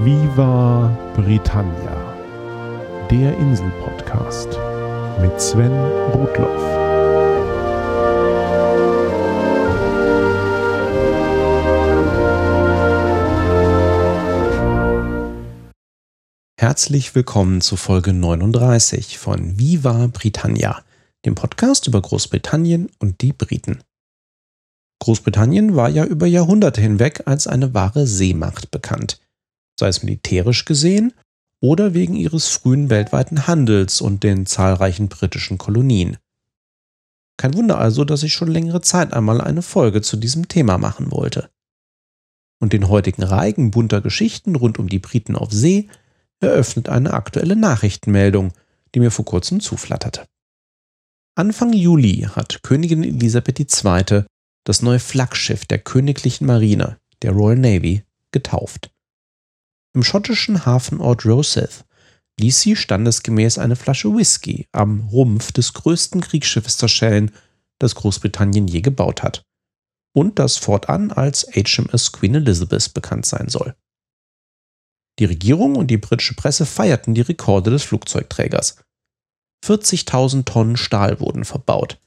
Viva Britannia, der Insel-Podcast mit Sven Rudloff. Herzlich willkommen zu Folge 39 von Viva Britannia, dem Podcast über Großbritannien und die Briten. Großbritannien war ja über Jahrhunderte hinweg als eine wahre Seemacht bekannt sei es militärisch gesehen oder wegen ihres frühen weltweiten Handels und den zahlreichen britischen Kolonien. Kein Wunder also, dass ich schon längere Zeit einmal eine Folge zu diesem Thema machen wollte. Und den heutigen Reigen bunter Geschichten rund um die Briten auf See eröffnet eine aktuelle Nachrichtenmeldung, die mir vor kurzem zuflatterte. Anfang Juli hat Königin Elisabeth II. das neue Flaggschiff der königlichen Marine, der Royal Navy, getauft. Im schottischen Hafenort Rosyth ließ sie standesgemäß eine Flasche Whisky am Rumpf des größten Kriegsschiffes zerschellen, das Großbritannien je gebaut hat und das fortan als HMS Queen Elizabeth bekannt sein soll. Die Regierung und die britische Presse feierten die Rekorde des Flugzeugträgers. 40.000 Tonnen Stahl wurden verbaut.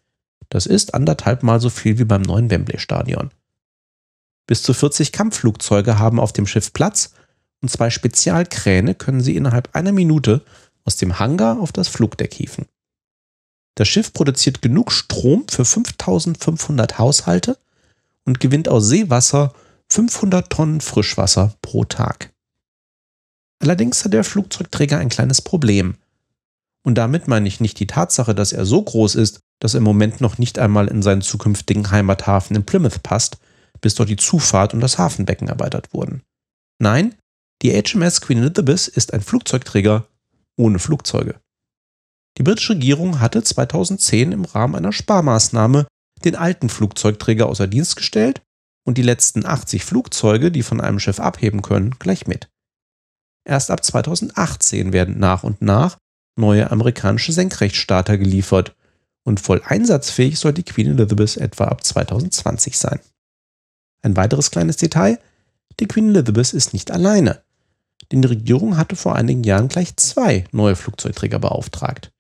Das ist anderthalb Mal so viel wie beim neuen Wembley Stadion. Bis zu 40 Kampfflugzeuge haben auf dem Schiff Platz und zwei Spezialkräne können sie innerhalb einer Minute aus dem Hangar auf das Flugdeck hieven. Das Schiff produziert genug Strom für 5500 Haushalte und gewinnt aus Seewasser 500 Tonnen Frischwasser pro Tag. Allerdings hat der Flugzeugträger ein kleines Problem. Und damit meine ich nicht die Tatsache, dass er so groß ist, dass er im Moment noch nicht einmal in seinen zukünftigen Heimathafen in Plymouth passt, bis dort die Zufahrt und das Hafenbecken erweitert wurden. Nein, die HMS Queen Elizabeth ist ein Flugzeugträger ohne Flugzeuge. Die britische Regierung hatte 2010 im Rahmen einer Sparmaßnahme den alten Flugzeugträger außer Dienst gestellt und die letzten 80 Flugzeuge, die von einem Schiff abheben können, gleich mit. Erst ab 2018 werden nach und nach neue amerikanische Senkrechtstarter geliefert und voll einsatzfähig soll die Queen Elizabeth etwa ab 2020 sein. Ein weiteres kleines Detail, die Queen Elizabeth ist nicht alleine denn die Regierung hatte vor einigen Jahren gleich zwei neue Flugzeugträger beauftragt.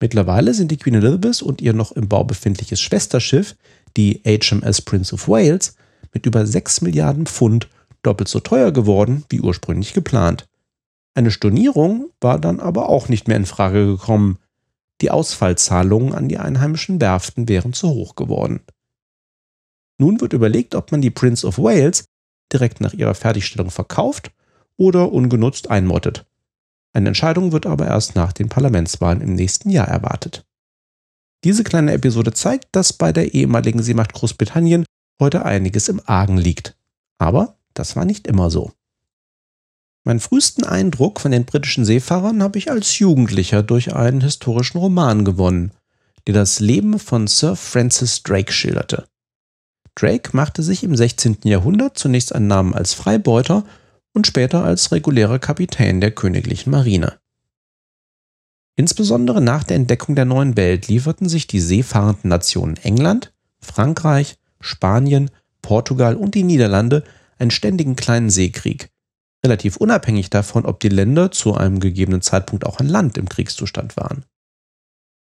Mittlerweile sind die Queen Elizabeth und ihr noch im Bau befindliches Schwesterschiff, die HMS Prince of Wales, mit über 6 Milliarden Pfund doppelt so teuer geworden wie ursprünglich geplant. Eine Stornierung war dann aber auch nicht mehr in Frage gekommen. Die Ausfallzahlungen an die einheimischen Werften wären zu hoch geworden. Nun wird überlegt, ob man die Prince of Wales direkt nach ihrer Fertigstellung verkauft oder ungenutzt einmottet. Eine Entscheidung wird aber erst nach den Parlamentswahlen im nächsten Jahr erwartet. Diese kleine Episode zeigt, dass bei der ehemaligen Seemacht Großbritannien heute einiges im Argen liegt. Aber das war nicht immer so. Meinen frühesten Eindruck von den britischen Seefahrern habe ich als Jugendlicher durch einen historischen Roman gewonnen, der das Leben von Sir Francis Drake schilderte. Drake machte sich im 16. Jahrhundert zunächst einen Namen als Freibeuter und später als regulärer Kapitän der königlichen Marine. Insbesondere nach der Entdeckung der neuen Welt lieferten sich die seefahrenden Nationen England, Frankreich, Spanien, Portugal und die Niederlande einen ständigen kleinen Seekrieg, relativ unabhängig davon, ob die Länder zu einem gegebenen Zeitpunkt auch an Land im Kriegszustand waren.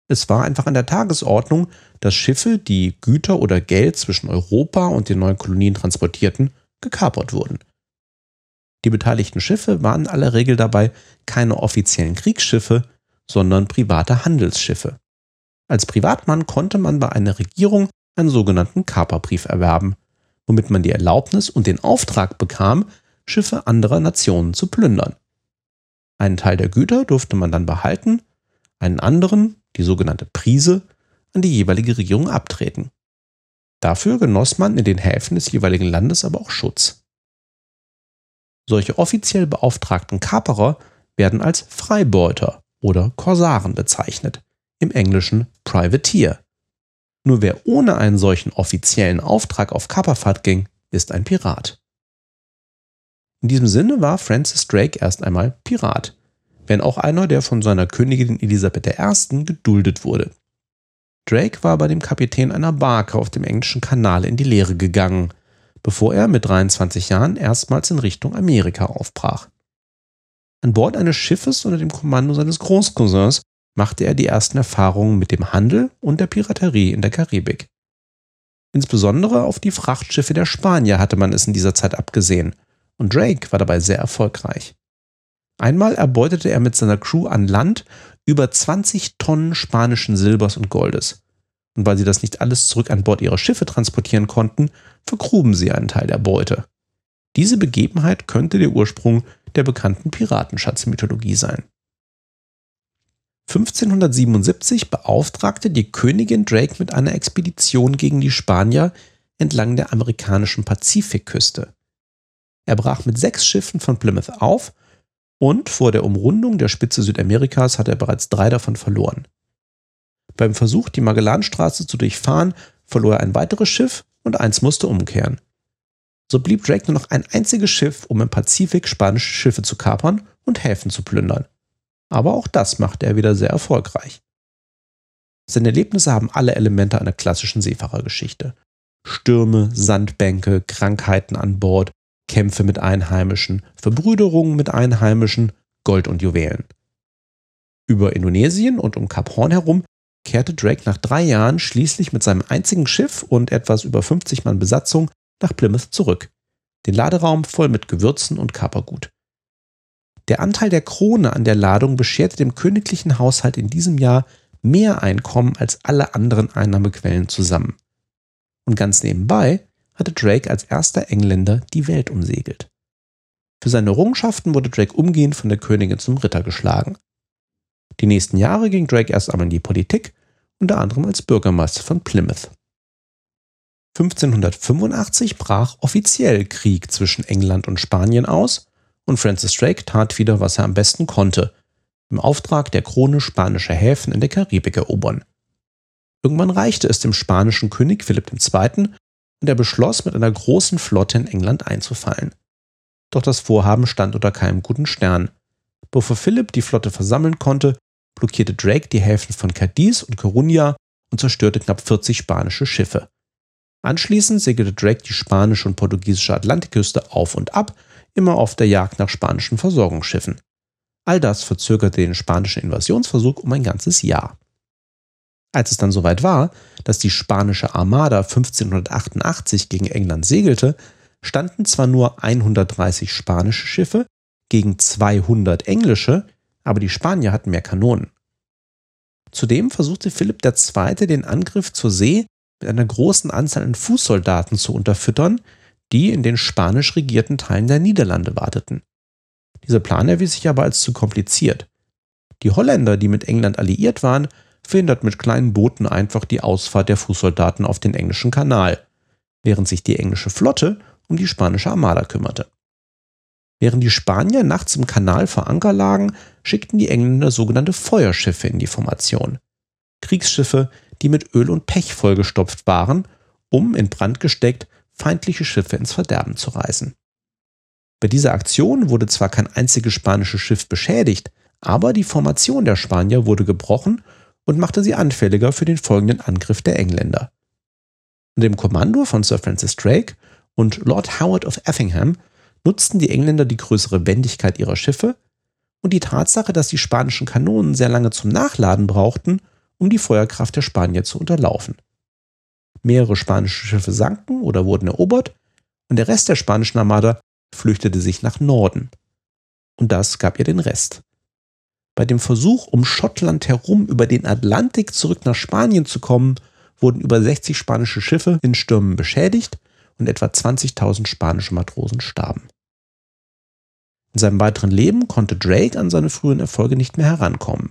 Es war einfach an der Tagesordnung, dass Schiffe, die Güter oder Geld zwischen Europa und den neuen Kolonien transportierten, gekapert wurden die beteiligten Schiffe waren in aller Regel dabei keine offiziellen Kriegsschiffe, sondern private Handelsschiffe. Als Privatmann konnte man bei einer Regierung einen sogenannten Kaperbrief erwerben, womit man die Erlaubnis und den Auftrag bekam, Schiffe anderer Nationen zu plündern. Einen Teil der Güter durfte man dann behalten, einen anderen, die sogenannte Prise, an die jeweilige Regierung abtreten. Dafür genoss man in den Häfen des jeweiligen Landes aber auch Schutz. Solche offiziell beauftragten Kaperer werden als Freibeuter oder Korsaren bezeichnet, im Englischen Privateer. Nur wer ohne einen solchen offiziellen Auftrag auf Kaperfahrt ging, ist ein Pirat. In diesem Sinne war Francis Drake erst einmal Pirat, wenn auch einer, der von seiner Königin Elisabeth I. geduldet wurde. Drake war bei dem Kapitän einer Barke auf dem englischen Kanal in die Lehre gegangen bevor er mit 23 Jahren erstmals in Richtung Amerika aufbrach. An Bord eines Schiffes unter dem Kommando seines Großcousins machte er die ersten Erfahrungen mit dem Handel und der Piraterie in der Karibik. Insbesondere auf die Frachtschiffe der Spanier hatte man es in dieser Zeit abgesehen, und Drake war dabei sehr erfolgreich. Einmal erbeutete er mit seiner Crew an Land über 20 Tonnen spanischen Silbers und Goldes. Und weil sie das nicht alles zurück an Bord ihrer Schiffe transportieren konnten, vergruben sie einen Teil der Beute. Diese Begebenheit könnte der Ursprung der bekannten Piratenschatzmythologie sein. 1577 beauftragte die Königin Drake mit einer Expedition gegen die Spanier entlang der amerikanischen Pazifikküste. Er brach mit sechs Schiffen von Plymouth auf und vor der Umrundung der Spitze Südamerikas hatte er bereits drei davon verloren. Beim Versuch, die Magellanstraße zu durchfahren, verlor er ein weiteres Schiff und eins musste umkehren. So blieb Drake nur noch ein einziges Schiff, um im Pazifik spanische Schiffe zu kapern und Häfen zu plündern. Aber auch das machte er wieder sehr erfolgreich. Seine Erlebnisse haben alle Elemente einer klassischen Seefahrergeschichte. Stürme, Sandbänke, Krankheiten an Bord, Kämpfe mit Einheimischen, Verbrüderungen mit Einheimischen, Gold und Juwelen. Über Indonesien und um Kap Horn herum kehrte Drake nach drei Jahren schließlich mit seinem einzigen Schiff und etwas über 50 Mann Besatzung nach Plymouth zurück, den Laderaum voll mit Gewürzen und Kapergut. Der Anteil der Krone an der Ladung bescherte dem königlichen Haushalt in diesem Jahr mehr Einkommen als alle anderen Einnahmequellen zusammen. Und ganz nebenbei hatte Drake als erster Engländer die Welt umsegelt. Für seine Errungenschaften wurde Drake umgehend von der Königin zum Ritter geschlagen. Die nächsten Jahre ging Drake erst einmal in die Politik, unter anderem als Bürgermeister von Plymouth. 1585 brach offiziell Krieg zwischen England und Spanien aus und Francis Drake tat wieder, was er am besten konnte, im Auftrag der Krone spanischer Häfen in der Karibik erobern. Irgendwann reichte es dem spanischen König Philipp II., und er beschloss, mit einer großen Flotte in England einzufallen. Doch das Vorhaben stand unter keinem guten Stern. Bevor Philipp die Flotte versammeln konnte, blockierte Drake die Häfen von Cadiz und Coruña und zerstörte knapp 40 spanische Schiffe. Anschließend segelte Drake die spanische und portugiesische Atlantikküste auf und ab, immer auf der Jagd nach spanischen Versorgungsschiffen. All das verzögerte den spanischen Invasionsversuch um ein ganzes Jahr. Als es dann soweit war, dass die spanische Armada 1588 gegen England segelte, standen zwar nur 130 spanische Schiffe gegen 200 englische, aber die Spanier hatten mehr Kanonen. Zudem versuchte Philipp II. den Angriff zur See mit einer großen Anzahl an Fußsoldaten zu unterfüttern, die in den spanisch regierten Teilen der Niederlande warteten. Dieser Plan erwies sich aber als zu kompliziert. Die Holländer, die mit England alliiert waren, verhindert mit kleinen Booten einfach die Ausfahrt der Fußsoldaten auf den englischen Kanal, während sich die englische Flotte um die spanische Armada kümmerte. Während die Spanier nachts im Kanal vor Anker lagen, schickten die Engländer sogenannte Feuerschiffe in die Formation. Kriegsschiffe, die mit Öl und Pech vollgestopft waren, um in Brand gesteckt feindliche Schiffe ins Verderben zu reißen. Bei dieser Aktion wurde zwar kein einziges spanisches Schiff beschädigt, aber die Formation der Spanier wurde gebrochen und machte sie anfälliger für den folgenden Angriff der Engländer. Unter dem Kommando von Sir Francis Drake und Lord Howard of Effingham nutzten die Engländer die größere Wendigkeit ihrer Schiffe und die Tatsache, dass die spanischen Kanonen sehr lange zum Nachladen brauchten, um die Feuerkraft der Spanier zu unterlaufen. Mehrere spanische Schiffe sanken oder wurden erobert und der Rest der spanischen Armada flüchtete sich nach Norden. Und das gab ihr den Rest. Bei dem Versuch, um Schottland herum über den Atlantik zurück nach Spanien zu kommen, wurden über 60 spanische Schiffe in Stürmen beschädigt und etwa 20.000 spanische Matrosen starben. In seinem weiteren Leben konnte Drake an seine frühen Erfolge nicht mehr herankommen.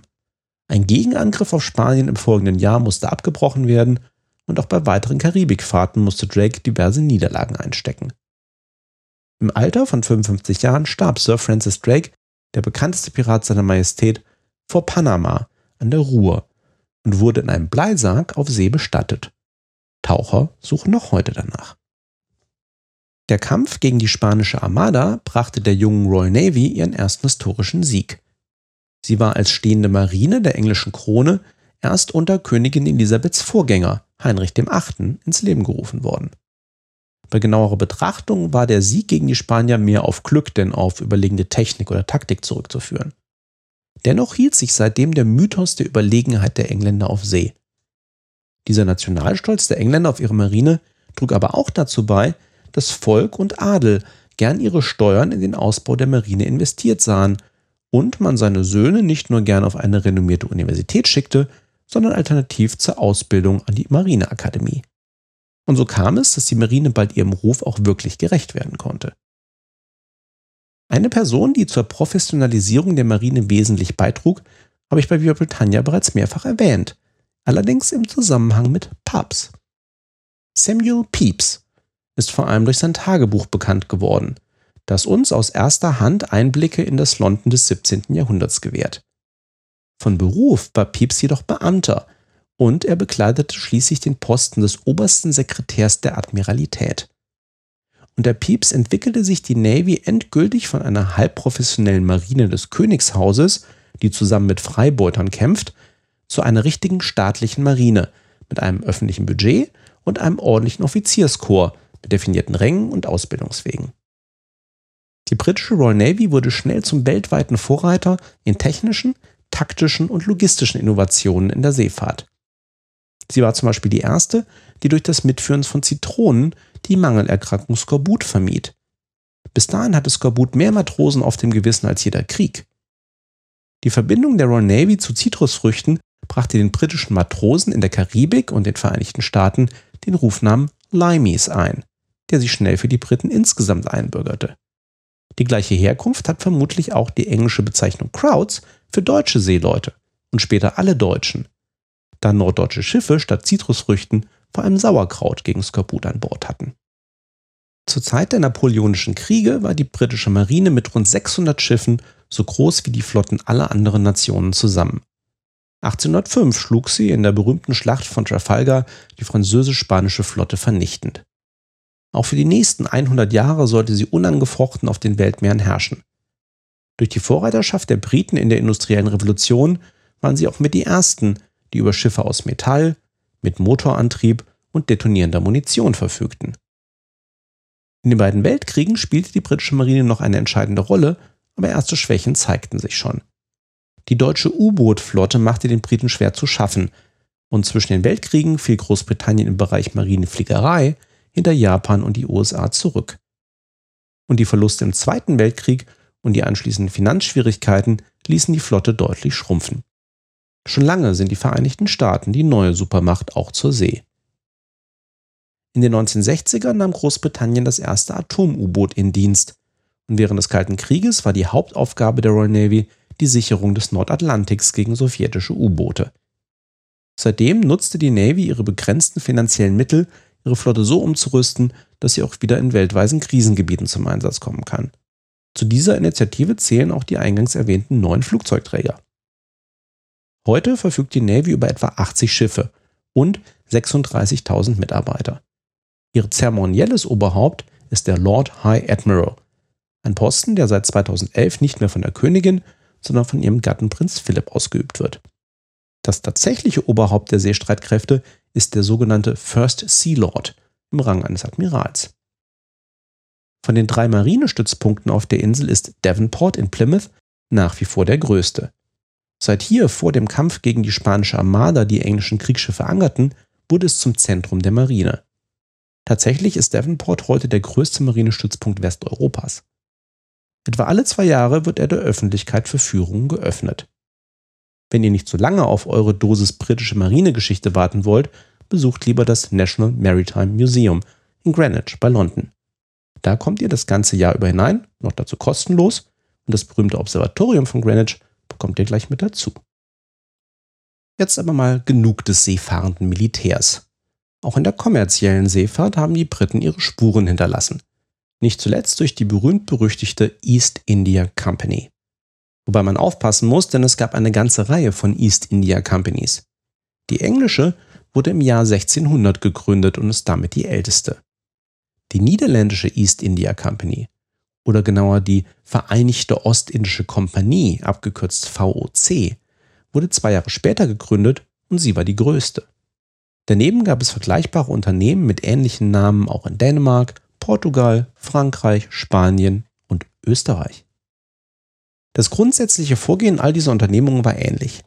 Ein Gegenangriff auf Spanien im folgenden Jahr musste abgebrochen werden und auch bei weiteren Karibikfahrten musste Drake diverse Niederlagen einstecken. Im Alter von 55 Jahren starb Sir Francis Drake der bekannteste Pirat seiner Majestät, vor Panama an der Ruhr und wurde in einem Bleisarg auf See bestattet. Taucher suchen noch heute danach. Der Kampf gegen die spanische Armada brachte der jungen Royal Navy ihren ersten historischen Sieg. Sie war als stehende Marine der englischen Krone erst unter Königin Elisabeths Vorgänger, Heinrich VIII., ins Leben gerufen worden. Bei genauerer Betrachtung war der Sieg gegen die Spanier mehr auf Glück denn auf überlegene Technik oder Taktik zurückzuführen. Dennoch hielt sich seitdem der Mythos der Überlegenheit der Engländer auf See. Dieser Nationalstolz der Engländer auf ihre Marine trug aber auch dazu bei, dass Volk und Adel gern ihre Steuern in den Ausbau der Marine investiert sahen und man seine Söhne nicht nur gern auf eine renommierte Universität schickte, sondern alternativ zur Ausbildung an die Marineakademie. Und so kam es, dass die Marine bald ihrem Ruf auch wirklich gerecht werden konnte. Eine Person, die zur Professionalisierung der Marine wesentlich beitrug, habe ich bei Viva Britannia bereits mehrfach erwähnt, allerdings im Zusammenhang mit Pubs. Samuel Pepys ist vor allem durch sein Tagebuch bekannt geworden, das uns aus erster Hand Einblicke in das London des 17. Jahrhunderts gewährt. Von Beruf war Pepys jedoch Beamter und er bekleidete schließlich den Posten des obersten Sekretärs der Admiralität. Unter Pepys entwickelte sich die Navy endgültig von einer halbprofessionellen Marine des Königshauses, die zusammen mit Freibeutern kämpft, zu einer richtigen staatlichen Marine mit einem öffentlichen Budget und einem ordentlichen Offizierskorps mit definierten Rängen und Ausbildungswegen. Die britische Royal Navy wurde schnell zum weltweiten Vorreiter in technischen, taktischen und logistischen Innovationen in der Seefahrt. Sie war zum Beispiel die erste, die durch das Mitführen von Zitronen die Mangelerkrankung Skorbut vermied. Bis dahin hatte Skorbut mehr Matrosen auf dem Gewissen als jeder Krieg. Die Verbindung der Royal Navy zu Zitrusfrüchten brachte den britischen Matrosen in der Karibik und den Vereinigten Staaten den Rufnamen Limeys ein, der sich schnell für die Briten insgesamt einbürgerte. Die gleiche Herkunft hat vermutlich auch die englische Bezeichnung Crowds für deutsche Seeleute und später alle Deutschen, da norddeutsche Schiffe statt Zitrusfrüchten vor allem Sauerkraut gegen Skorbut an Bord hatten. Zur Zeit der Napoleonischen Kriege war die britische Marine mit rund 600 Schiffen so groß wie die Flotten aller anderen Nationen zusammen. 1805 schlug sie in der berühmten Schlacht von Trafalgar die französisch-spanische Flotte vernichtend. Auch für die nächsten 100 Jahre sollte sie unangefochten auf den Weltmeeren herrschen. Durch die Vorreiterschaft der Briten in der industriellen Revolution waren sie auch mit die ersten, die über Schiffe aus Metall, mit Motorantrieb und detonierender Munition verfügten. In den beiden Weltkriegen spielte die britische Marine noch eine entscheidende Rolle, aber erste Schwächen zeigten sich schon. Die deutsche U-Boot-Flotte machte den Briten schwer zu schaffen, und zwischen den Weltkriegen fiel Großbritannien im Bereich Marinefliegerei hinter Japan und die USA zurück. Und die Verluste im Zweiten Weltkrieg und die anschließenden Finanzschwierigkeiten ließen die Flotte deutlich schrumpfen. Schon lange sind die Vereinigten Staaten die neue Supermacht auch zur See. In den 1960ern nahm Großbritannien das erste Atom-U-Boot in Dienst und während des Kalten Krieges war die Hauptaufgabe der Royal Navy die Sicherung des Nordatlantiks gegen sowjetische U-Boote. Seitdem nutzte die Navy ihre begrenzten finanziellen Mittel ihre Flotte so umzurüsten, dass sie auch wieder in weltweiten Krisengebieten zum Einsatz kommen kann. Zu dieser Initiative zählen auch die eingangs erwähnten neuen Flugzeugträger. Heute verfügt die Navy über etwa 80 Schiffe und 36.000 Mitarbeiter. Ihr zeremonielles Oberhaupt ist der Lord High Admiral, ein Posten, der seit 2011 nicht mehr von der Königin, sondern von ihrem Gatten Prinz Philipp ausgeübt wird. Das tatsächliche Oberhaupt der Seestreitkräfte ist der sogenannte First Sea Lord im Rang eines Admirals. Von den drei Marinestützpunkten auf der Insel ist Devonport in Plymouth nach wie vor der größte. Seit hier vor dem Kampf gegen die spanische Armada die englischen Kriegsschiffe angerten, wurde es zum Zentrum der Marine. Tatsächlich ist Devonport heute der größte Marinestützpunkt Westeuropas. Etwa alle zwei Jahre wird er der Öffentlichkeit für Führungen geöffnet. Wenn ihr nicht zu lange auf eure Dosis britische Marinegeschichte warten wollt, besucht lieber das National Maritime Museum in Greenwich bei London. Da kommt ihr das ganze Jahr über hinein, noch dazu kostenlos, und das berühmte Observatorium von Greenwich bekommt ihr gleich mit dazu. Jetzt aber mal genug des seefahrenden Militärs. Auch in der kommerziellen Seefahrt haben die Briten ihre Spuren hinterlassen. Nicht zuletzt durch die berühmt-berüchtigte East India Company. Wobei man aufpassen muss, denn es gab eine ganze Reihe von East India Companies. Die englische wurde im Jahr 1600 gegründet und ist damit die älteste. Die niederländische East India Company oder genauer die Vereinigte Ostindische Kompanie, abgekürzt VOC, wurde zwei Jahre später gegründet und sie war die größte. Daneben gab es vergleichbare Unternehmen mit ähnlichen Namen auch in Dänemark, Portugal, Frankreich, Spanien und Österreich. Das grundsätzliche Vorgehen all dieser Unternehmungen war ähnlich.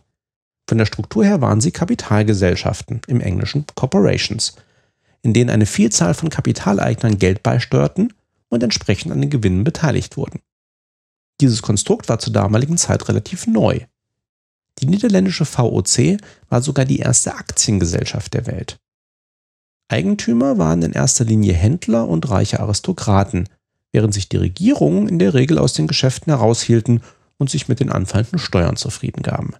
Von der Struktur her waren sie Kapitalgesellschaften, im Englischen Corporations, in denen eine Vielzahl von Kapitaleignern Geld beisteuerten und entsprechend an den Gewinnen beteiligt wurden. Dieses Konstrukt war zur damaligen Zeit relativ neu. Die niederländische VOC war sogar die erste Aktiengesellschaft der Welt. Eigentümer waren in erster Linie Händler und reiche Aristokraten, während sich die Regierungen in der Regel aus den Geschäften heraushielten und sich mit den anfallenden Steuern zufrieden gaben.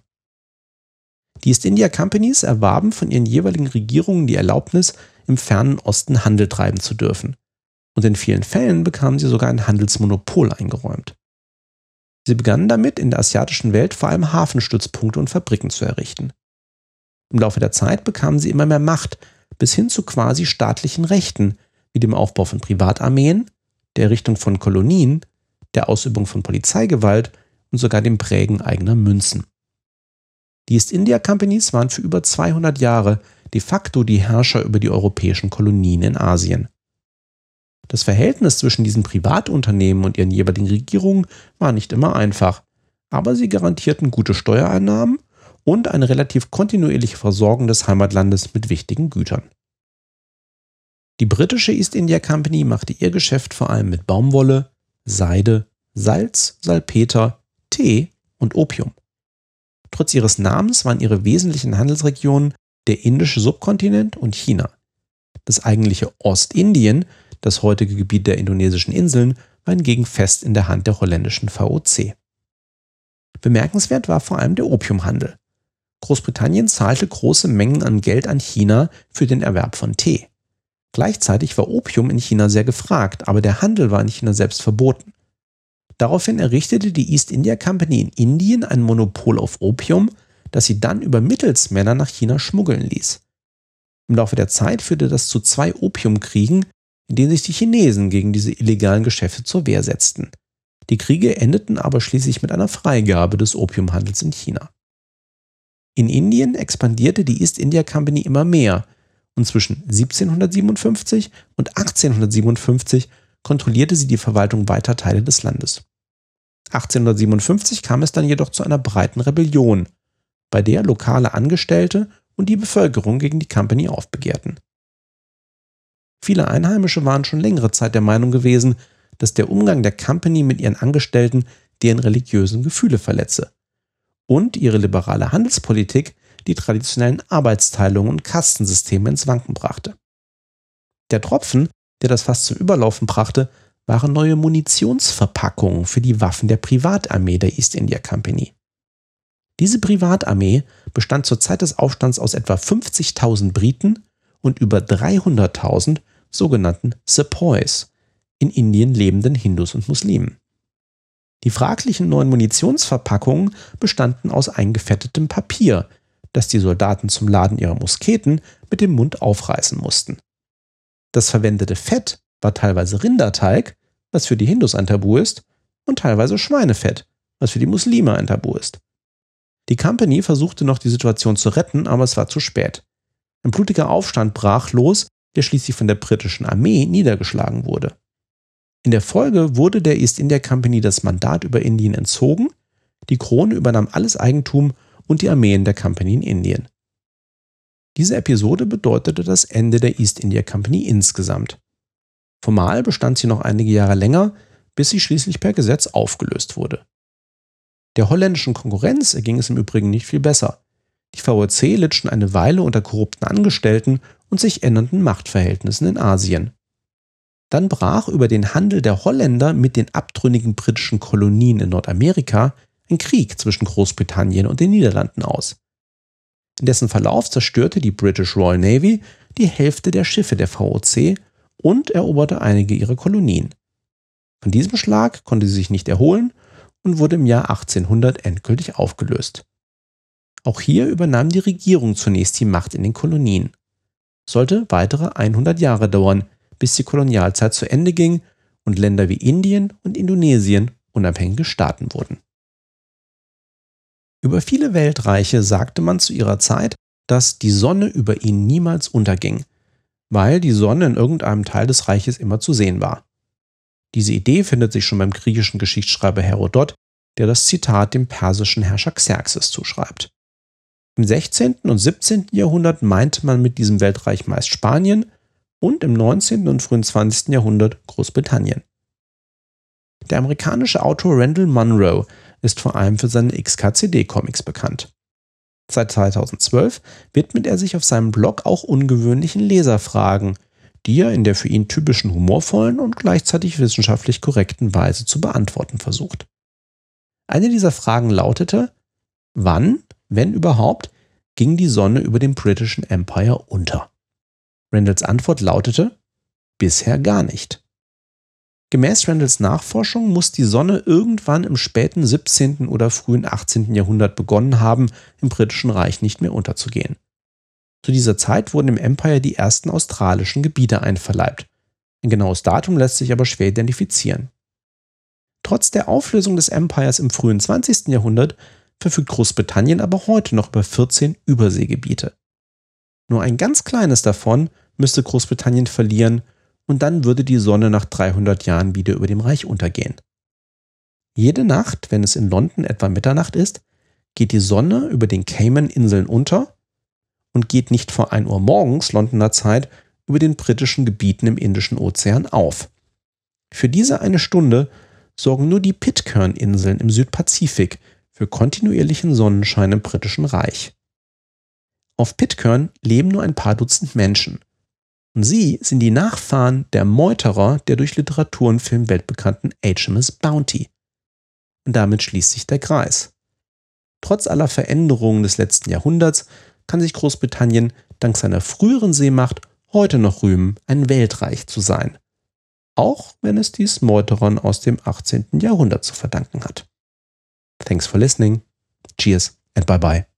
Die East India Companies erwarben von ihren jeweiligen Regierungen die Erlaubnis, im fernen Osten Handel treiben zu dürfen. Und in vielen Fällen bekamen sie sogar ein Handelsmonopol eingeräumt. Sie begannen damit, in der asiatischen Welt vor allem Hafenstützpunkte und Fabriken zu errichten. Im Laufe der Zeit bekamen sie immer mehr Macht, bis hin zu quasi staatlichen Rechten, wie dem Aufbau von Privatarmeen, der Errichtung von Kolonien, der Ausübung von Polizeigewalt und sogar dem Prägen eigener Münzen. Die East India Companies waren für über 200 Jahre de facto die Herrscher über die europäischen Kolonien in Asien. Das Verhältnis zwischen diesen Privatunternehmen und ihren jeweiligen Regierungen war nicht immer einfach, aber sie garantierten gute Steuereinnahmen und eine relativ kontinuierliche Versorgung des Heimatlandes mit wichtigen Gütern. Die britische East India Company machte ihr Geschäft vor allem mit Baumwolle, Seide, Salz, Salpeter, Tee und Opium. Trotz ihres Namens waren ihre wesentlichen Handelsregionen der indische Subkontinent und China. Das eigentliche Ostindien, das heutige Gebiet der indonesischen Inseln, war hingegen fest in der Hand der holländischen VOC. Bemerkenswert war vor allem der Opiumhandel. Großbritannien zahlte große Mengen an Geld an China für den Erwerb von Tee. Gleichzeitig war Opium in China sehr gefragt, aber der Handel war in China selbst verboten. Daraufhin errichtete die East India Company in Indien ein Monopol auf Opium, das sie dann über Mittelsmänner nach China schmuggeln ließ. Im Laufe der Zeit führte das zu zwei Opiumkriegen, in denen sich die Chinesen gegen diese illegalen Geschäfte zur Wehr setzten. Die Kriege endeten aber schließlich mit einer Freigabe des Opiumhandels in China. In Indien expandierte die East India Company immer mehr und zwischen 1757 und 1857 kontrollierte sie die Verwaltung weiter Teile des Landes. 1857 kam es dann jedoch zu einer breiten Rebellion, bei der lokale Angestellte und die Bevölkerung gegen die Company aufbegehrten. Viele Einheimische waren schon längere Zeit der Meinung gewesen, dass der Umgang der Company mit ihren Angestellten deren religiösen Gefühle verletze und ihre liberale Handelspolitik die traditionellen Arbeitsteilungen und Kastensysteme ins Wanken brachte. Der Tropfen, der das fast zum Überlaufen brachte, waren neue Munitionsverpackungen für die Waffen der Privatarmee der East India Company. Diese Privatarmee bestand zur Zeit des Aufstands aus etwa 50.000 Briten und über 300.000 sogenannten Sepoys, in Indien lebenden Hindus und Muslimen. Die fraglichen neuen Munitionsverpackungen bestanden aus eingefettetem Papier, das die Soldaten zum Laden ihrer Musketen mit dem Mund aufreißen mussten. Das verwendete Fett war teilweise Rinderteig, was für die Hindus ein Tabu ist, und teilweise Schweinefett, was für die Muslime ein Tabu ist. Die Company versuchte noch die Situation zu retten, aber es war zu spät. Ein blutiger Aufstand brach los, der schließlich von der britischen Armee niedergeschlagen wurde. In der Folge wurde der East India Company das Mandat über Indien entzogen, die Krone übernahm alles Eigentum und die Armeen der Company in Indien. Diese Episode bedeutete das Ende der East India Company insgesamt. Formal bestand sie noch einige Jahre länger, bis sie schließlich per Gesetz aufgelöst wurde. Der holländischen Konkurrenz erging es im Übrigen nicht viel besser. Die VOC litt schon eine Weile unter korrupten Angestellten und sich ändernden Machtverhältnissen in Asien. Dann brach über den Handel der Holländer mit den abtrünnigen britischen Kolonien in Nordamerika ein Krieg zwischen Großbritannien und den Niederlanden aus. In dessen Verlauf zerstörte die British Royal Navy die Hälfte der Schiffe der VOC und eroberte einige ihrer Kolonien. Von diesem Schlag konnte sie sich nicht erholen und wurde im Jahr 1800 endgültig aufgelöst. Auch hier übernahm die Regierung zunächst die Macht in den Kolonien. Sollte weitere 100 Jahre dauern, bis die Kolonialzeit zu Ende ging und Länder wie Indien und Indonesien unabhängige Staaten wurden. Über viele Weltreiche sagte man zu ihrer Zeit, dass die Sonne über ihn niemals unterging, weil die Sonne in irgendeinem Teil des Reiches immer zu sehen war. Diese Idee findet sich schon beim griechischen Geschichtsschreiber Herodot, der das Zitat dem persischen Herrscher Xerxes zuschreibt. Im 16. und 17. Jahrhundert meinte man mit diesem Weltreich meist Spanien und im 19. und frühen 20. Jahrhundert Großbritannien. Der amerikanische Autor Randall Munroe ist vor allem für seine XKCD-Comics bekannt. Seit 2012 widmet er sich auf seinem Blog auch ungewöhnlichen Leserfragen, die er in der für ihn typischen humorvollen und gleichzeitig wissenschaftlich korrekten Weise zu beantworten versucht. Eine dieser Fragen lautete, wann, wenn überhaupt, ging die Sonne über dem britischen Empire unter? Randalls Antwort lautete, bisher gar nicht. Gemäß Randalls Nachforschung muss die Sonne irgendwann im späten 17. oder frühen 18. Jahrhundert begonnen haben, im britischen Reich nicht mehr unterzugehen. Zu dieser Zeit wurden im Empire die ersten australischen Gebiete einverleibt. Ein genaues Datum lässt sich aber schwer identifizieren. Trotz der Auflösung des Empires im frühen 20. Jahrhundert verfügt Großbritannien aber heute noch über 14 Überseegebiete. Nur ein ganz kleines davon müsste Großbritannien verlieren und dann würde die Sonne nach 300 Jahren wieder über dem Reich untergehen. Jede Nacht, wenn es in London etwa Mitternacht ist, geht die Sonne über den Cayman-Inseln unter und geht nicht vor 1 Uhr morgens Londoner Zeit über den britischen Gebieten im Indischen Ozean auf. Für diese eine Stunde sorgen nur die Pitcairn-Inseln im Südpazifik für kontinuierlichen Sonnenschein im britischen Reich. Auf Pitcairn leben nur ein paar Dutzend Menschen. Und sie sind die Nachfahren der Meuterer der durch Literatur und Film weltbekannten HMS Bounty. Und damit schließt sich der Kreis. Trotz aller Veränderungen des letzten Jahrhunderts kann sich Großbritannien dank seiner früheren Seemacht heute noch rühmen, ein Weltreich zu sein auch wenn es dies Meuterern aus dem 18. Jahrhundert zu verdanken hat. Thanks for listening. Cheers and bye bye.